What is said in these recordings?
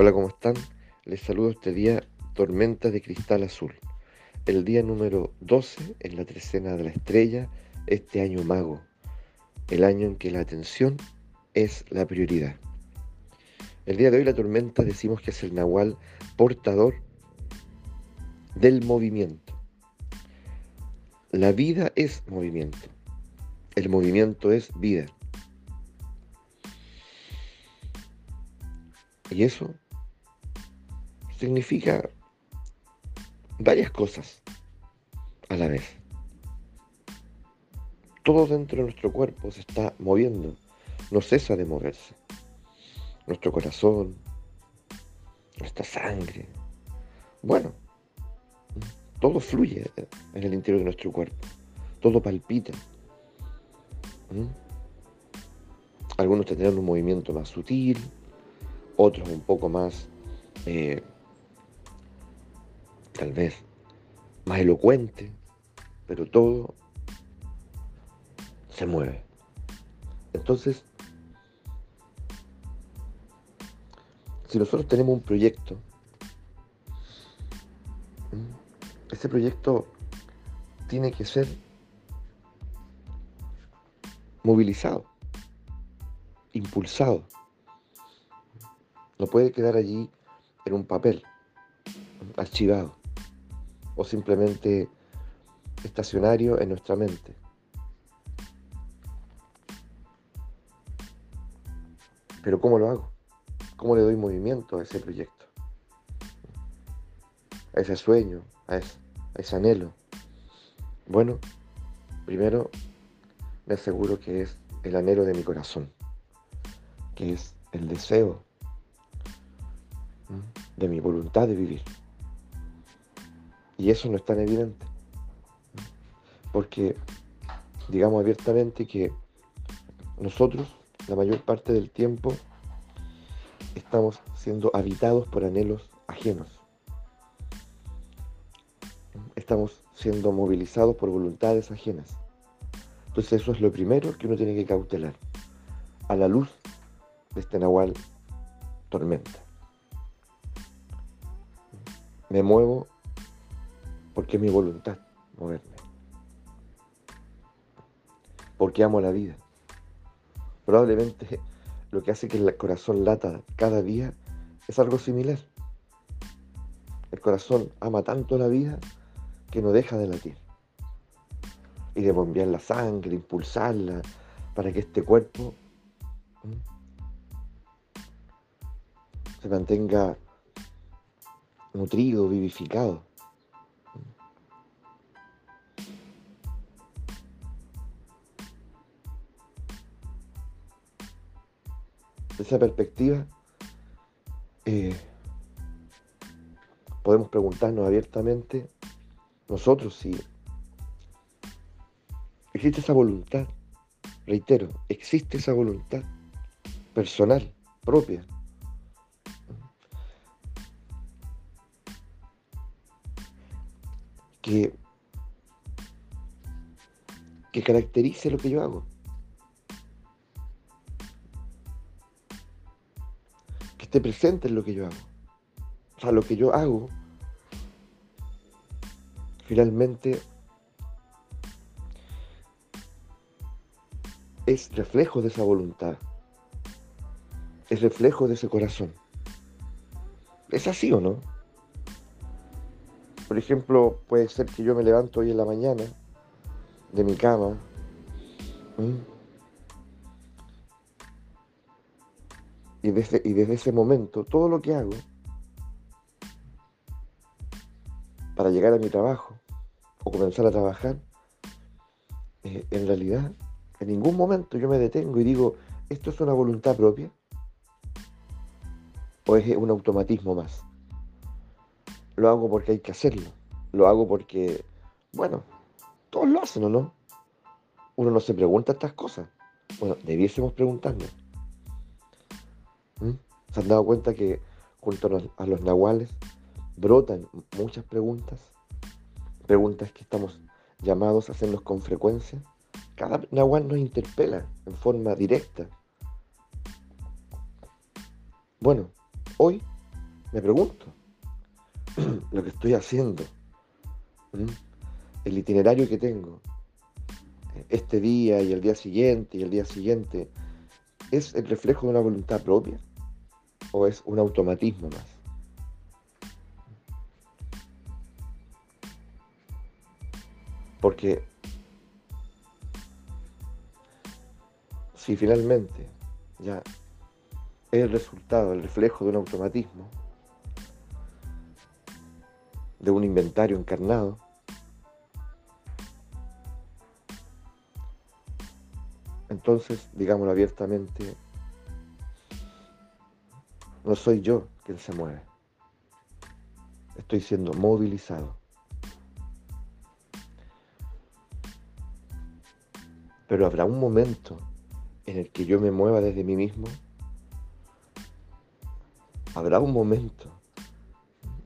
Hola, ¿cómo están? Les saludo este día Tormenta de Cristal Azul. El día número 12 en la trecena de la estrella, este año mago. El año en que la atención es la prioridad. El día de hoy la tormenta decimos que es el nahual portador del movimiento. La vida es movimiento. El movimiento es vida. Y eso significa varias cosas a la vez. Todo dentro de nuestro cuerpo se está moviendo, no cesa de moverse. Nuestro corazón, nuestra sangre. Bueno, todo fluye en el interior de nuestro cuerpo, todo palpita. ¿Mm? Algunos tendrán un movimiento más sutil, otros un poco más eh, tal vez más elocuente, pero todo se mueve. Entonces, si nosotros tenemos un proyecto, ese proyecto tiene que ser movilizado, impulsado. No puede quedar allí en un papel, archivado o simplemente estacionario en nuestra mente. Pero ¿cómo lo hago? ¿Cómo le doy movimiento a ese proyecto? A ese sueño, a ese, anhelo. Bueno, primero me aseguro que es el anhelo de mi corazón, que es el deseo de mi voluntad de vivir. Y eso no es tan evidente. Porque digamos abiertamente que nosotros, la mayor parte del tiempo, estamos siendo habitados por anhelos ajenos. Estamos siendo movilizados por voluntades ajenas. Entonces eso es lo primero que uno tiene que cautelar a la luz de este Nahual tormenta. Me muevo porque es mi voluntad moverme. Porque amo la vida. Probablemente lo que hace que el corazón lata cada día es algo similar. El corazón ama tanto la vida que no deja de latir. Y de bombear la sangre, impulsarla, para que este cuerpo se mantenga nutrido, vivificado. Esa perspectiva, eh, podemos preguntarnos abiertamente nosotros si existe esa voluntad, reitero, existe esa voluntad personal, propia. Que, que caracterice lo que yo hago. Esté presente en lo que yo hago. O sea, lo que yo hago finalmente es reflejo de esa voluntad, es reflejo de ese corazón. ¿Es así o no? Por ejemplo, puede ser que yo me levanto hoy en la mañana de mi cama Y desde, ese momento, todo lo que hago para llegar a mi trabajo o comenzar a trabajar, eh, en realidad, en ningún momento yo me detengo y digo, ¿esto es una voluntad propia? ¿O es un automatismo más? Lo hago porque hay que hacerlo. Lo hago porque, bueno, todos lo hacen o no. Uno no se pregunta estas cosas. Bueno, debiésemos preguntarnos. ¿Mm? ¿Se han dado cuenta que junto a los, nahuales brotan muchas preguntas? Preguntas que estamos llamados a hacernos con frecuencia. Cada nahual nos interpela en forma directa. Bueno, hoy me pregunto, lo que estoy haciendo, el itinerario que tengo, este día y el día siguiente y el día siguiente, ¿es el reflejo de una voluntad propia o es un automatismo más? Porque si finalmente ya es el resultado, el reflejo de un automatismo, de un inventario encarnado, entonces, digámoslo abiertamente, no soy yo quien se mueve. Estoy siendo movilizado. Pero habrá un momento en el que yo me mueva desde mí mismo. Habrá un momento.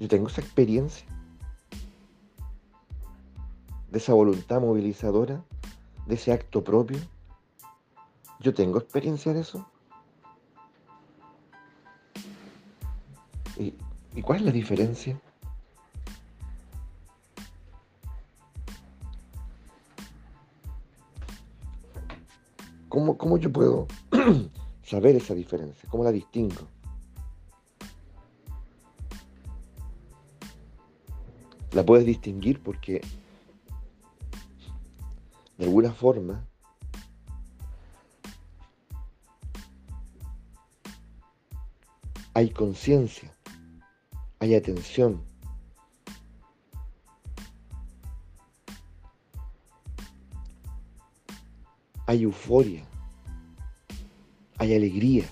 Yo tengo esa experiencia de esa voluntad movilizadora, de ese acto propio. Yo tengo experiencia de eso. ¿Y, ¿y cuál es la diferencia? ¿Cómo, yo puedo saber esa diferencia? ¿Cómo la distingo? La puedes distinguir porque de alguna forma hay conciencia, hay atención. Hay euforia, hay alegría,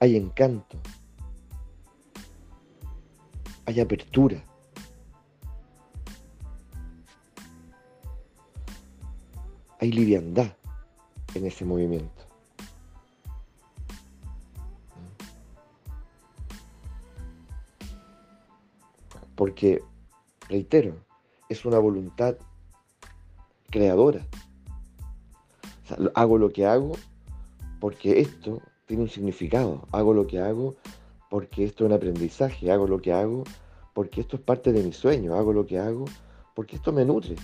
hay encanto, hay apertura. Hay liviandad en ese movimiento. Porque, reitero, es una voluntad creadora. hago lo que hago porque esto tiene un significado. Hago lo que hago porque esto es un aprendizaje. Hago lo que hago porque esto es parte de mi sueño. Hago lo que hago porque esto me nutre.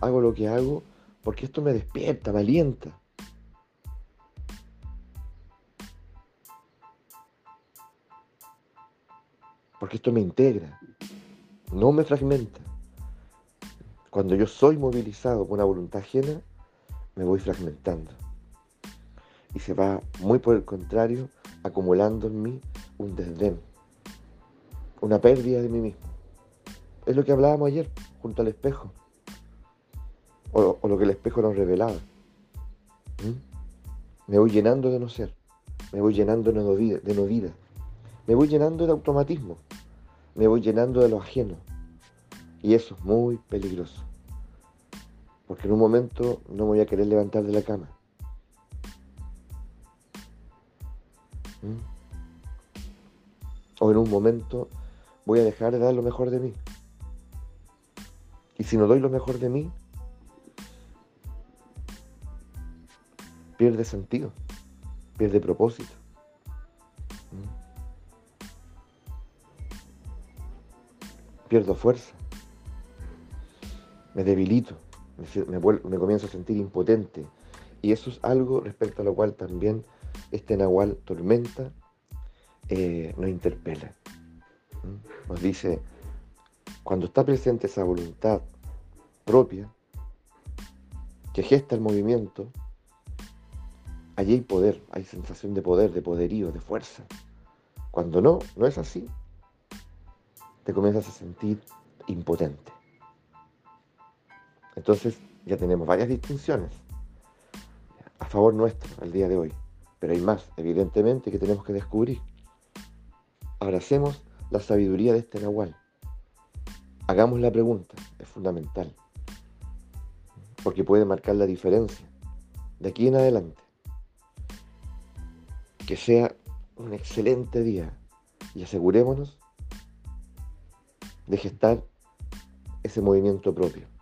Hago lo que hago porque esto me despierta, me alienta. Porque esto me integra, no me fragmenta. Cuando yo soy movilizado por una voluntad ajena, me voy fragmentando y se va, muy por el contrario, acumulando en mí un desdén, una pérdida de mí mismo. Es lo que hablábamos ayer, junto al espejo, o, lo que el espejo nos revelaba. ¿Mm? Me voy llenando de no ser, me voy llenando de no, vida, de no vida, me voy llenando de automatismo, me voy llenando de lo ajeno. Y eso es muy peligroso, porque en un momento no me voy a querer levantar de la cama ¿Mm? O en un momento voy a dejar de dar lo mejor de mí. Y si no doy lo mejor de mí, pierde sentido, pierde propósito. Pierdo fuerza, me debilito, me, me comienzo a sentir impotente. Y eso es algo respecto a lo cual también este Nahual Tormenta eh, nos interpela. Nos dice, cuando está presente esa voluntad propia que gesta el movimiento, allí hay poder, hay sensación de poder, de poderío, de fuerza. Cuando no, no es así, te comienzas a sentir impotente. Entonces ya tenemos varias distinciones a favor nuestro el día de hoy. Pero hay más, evidentemente, que tenemos que descubrir. Abracemos la sabiduría de este Nahual. Hagamos la pregunta, es fundamental. Porque puede marcar la diferencia de aquí en adelante. Que sea un excelente día y asegurémonos de gestar ese movimiento propio.